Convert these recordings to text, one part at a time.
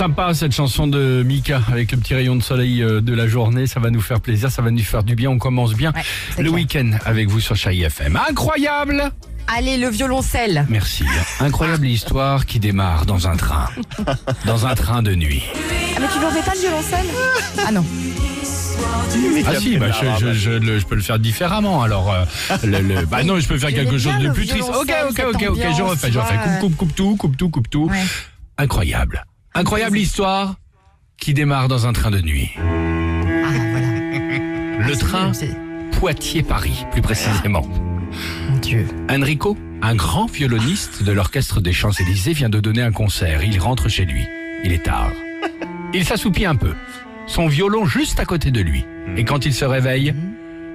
Sympa cette chanson de Mika avec le petit rayon de soleil euh, de la journée. Ça va nous faire plaisir, ça va nous faire du bien. On commence bien Ouais, le week-end avec vous sur Chai FM. Incroyable Allez, le violoncelle. Merci. Incroyable histoire qui démarre dans un train. Dans un train de nuit. Ah, mais tu en fais pas le violoncelle? Ah non. Ah si, bah, je, je- je le- je peux le faire différemment. Alors, euh, le, le- bah non, je peux faire quelque chose de plus triste. Ok, ok, ok, ok, je refais, je refais. Coupe, coupe, coupe tout, coupe tout, coupe tout. Ouais. Incroyable. Incroyable histoire qui démarre dans un train de nuit. Ah, voilà. Le train Poitiers-Paris, plus précisément. Mon Dieu. Enrico, un grand violoniste de l'orchestre des Champs-Élysées, vient de donner un concert. Il rentre chez lui. Il est tard. Il s'assoupit un peu. Son violon juste à côté de lui. Et quand il se réveille,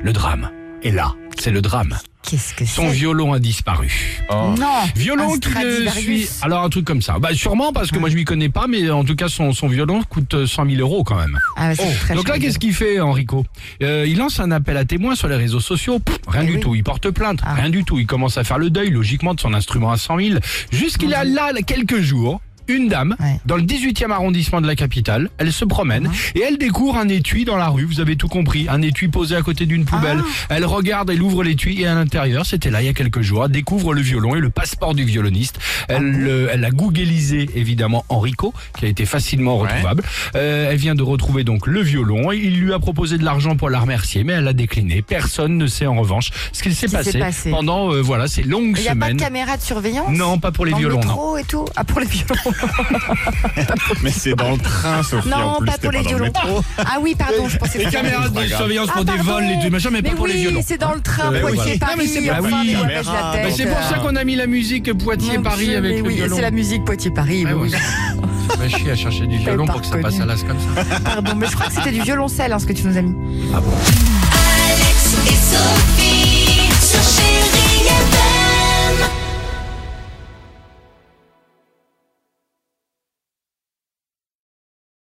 le drame est là. C'est le drame. Qu'est-ce que Son violon a disparu. Non. Violon un qui ne suit. Alors un truc comme ça. Bah sûrement parce que moi je m'y connais pas, mais en tout cas son, son violon coûte euh, 100 000 euros quand même. Ah, ouais, c'est très Donc là, cher. qu'est-ce qu'il fait, Enrico? Euh, Il lance un appel à témoins sur les réseaux sociaux. Pff, rien Eh du oui. tout. Il porte plainte. Ah. Rien du tout. Il commence à faire le deuil, logiquement, de son instrument à 100 000. Jusqu'il a là, quelques jours, une dame, Ouais. dans le 18e arrondissement de la capitale, elle se promène et elle découvre un étui dans la rue. Vous avez tout compris. Un étui posé à côté d'une poubelle. Ah. Elle regarde, elle ouvre l'étui et à l'intérieur, c'était là il y a quelques jours, elle découvre le violon et le passeport du violoniste. Elle, euh, elle a googlisé évidemment Enrico, qui a été facilement retrouvable. Euh, elle vient de retrouver donc le violon. Il lui a proposé de l'argent pour la remercier, mais elle a décliné. Personne ne sait en revanche ce qu'il s'est passé, passé. pendant euh, voilà ces longues Il n'y a pas semaines. de caméra de surveillance Non, pas pour les Dans violons, le non. et tout? Ah, pour les violons. Mais c'est dans le train, Sophie. en non, plus, pas pour les violons. Ah oui, pardon, je pensais Les que c'était- caméras de surveillance pour Ah, des pardon. vols, les trucs, machin, mais, pas pour les oui, violons. c'est dans le train Poitiers voilà. Paris. Non, mais c'est pour ça qu'on a mis la musique Poitiers-Paris avec le oui, violon. C'est la musique Poitiers Paris. Ouais, oui. Va chier à chercher du violon pour que ça passe à l'as comme ça. Pardon, mais je crois que c'était du violoncelle hein, ce que tu nous as mis. Ah bon Alex et Sophie.